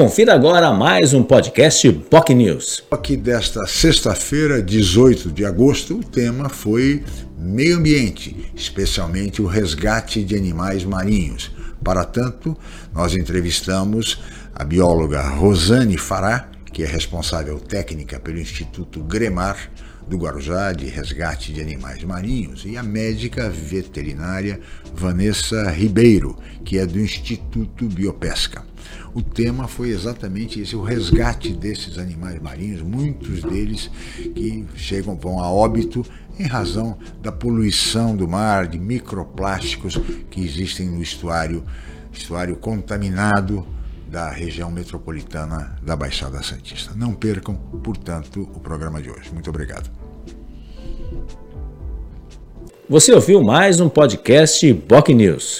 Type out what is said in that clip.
Confira agora mais um podcast POC News. Aqui desta sexta-feira, 18 de agosto, o tema foi meio ambiente, especialmente o resgate de animais marinhos. Para tanto, nós entrevistamos a bióloga Rosane Fará, que é responsável técnica pelo Instituto Gremar do Guarujá de Resgate de Animais Marinhos, e a médica veterinária Vanessa Ribeiro, que é do Instituto Biopesca. O tema foi exatamente esse, o resgate desses animais marinhos, muitos deles que chegam vão a óbito em razão da poluição do mar, de microplásticos que existem no estuário, estuário contaminado da região metropolitana da Baixada Santista. Não percam, portanto, o programa de hoje. Muito obrigado. Você ouviu mais um podcast Boc News.